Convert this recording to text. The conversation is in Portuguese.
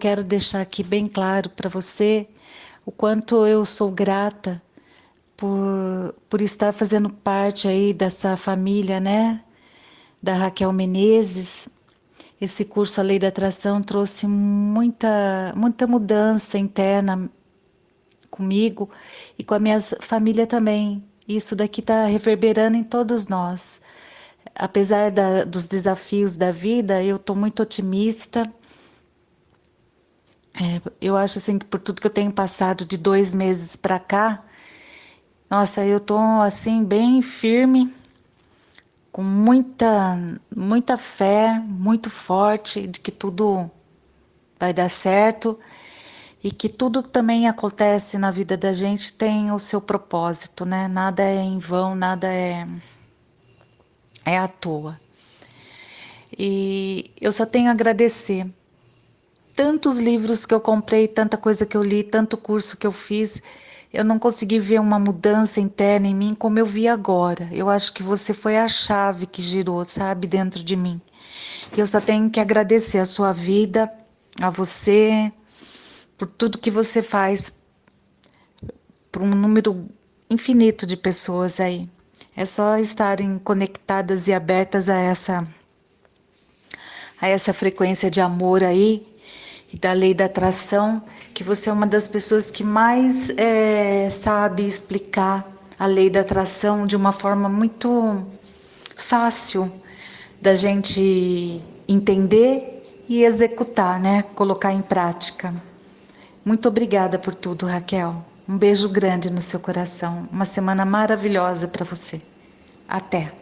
quero deixar aqui bem claro para você o quanto eu sou grata por, por estar fazendo parte aí dessa família, né? Da Raquel Menezes. Esse curso A Lei da Atração trouxe muita, muita mudança interna comigo e com a minha família também. Isso daqui está reverberando em todos nós. Apesar da, dos desafios da vida, eu estou muito otimista é, eu acho assim que por tudo que eu tenho passado de dois meses para cá, nossa, eu tô assim bem firme, com muita, muita fé, muito forte de que tudo vai dar certo e que tudo também acontece na vida da gente tem o seu propósito, né? Nada é em vão, nada é é à toa. E eu só tenho a agradecer tantos livros que eu comprei, tanta coisa que eu li, tanto curso que eu fiz, eu não consegui ver uma mudança interna em mim como eu vi agora. Eu acho que você foi a chave que girou, sabe, dentro de mim. Eu só tenho que agradecer a sua vida, a você, por tudo que você faz para um número infinito de pessoas aí. É só estarem conectadas e abertas a essa a essa frequência de amor aí e da lei da atração, que você é uma das pessoas que mais é, sabe explicar a lei da atração de uma forma muito fácil da gente entender e executar, né? Colocar em prática. Muito obrigada por tudo, Raquel. Um beijo grande no seu coração. Uma semana maravilhosa para você. Até.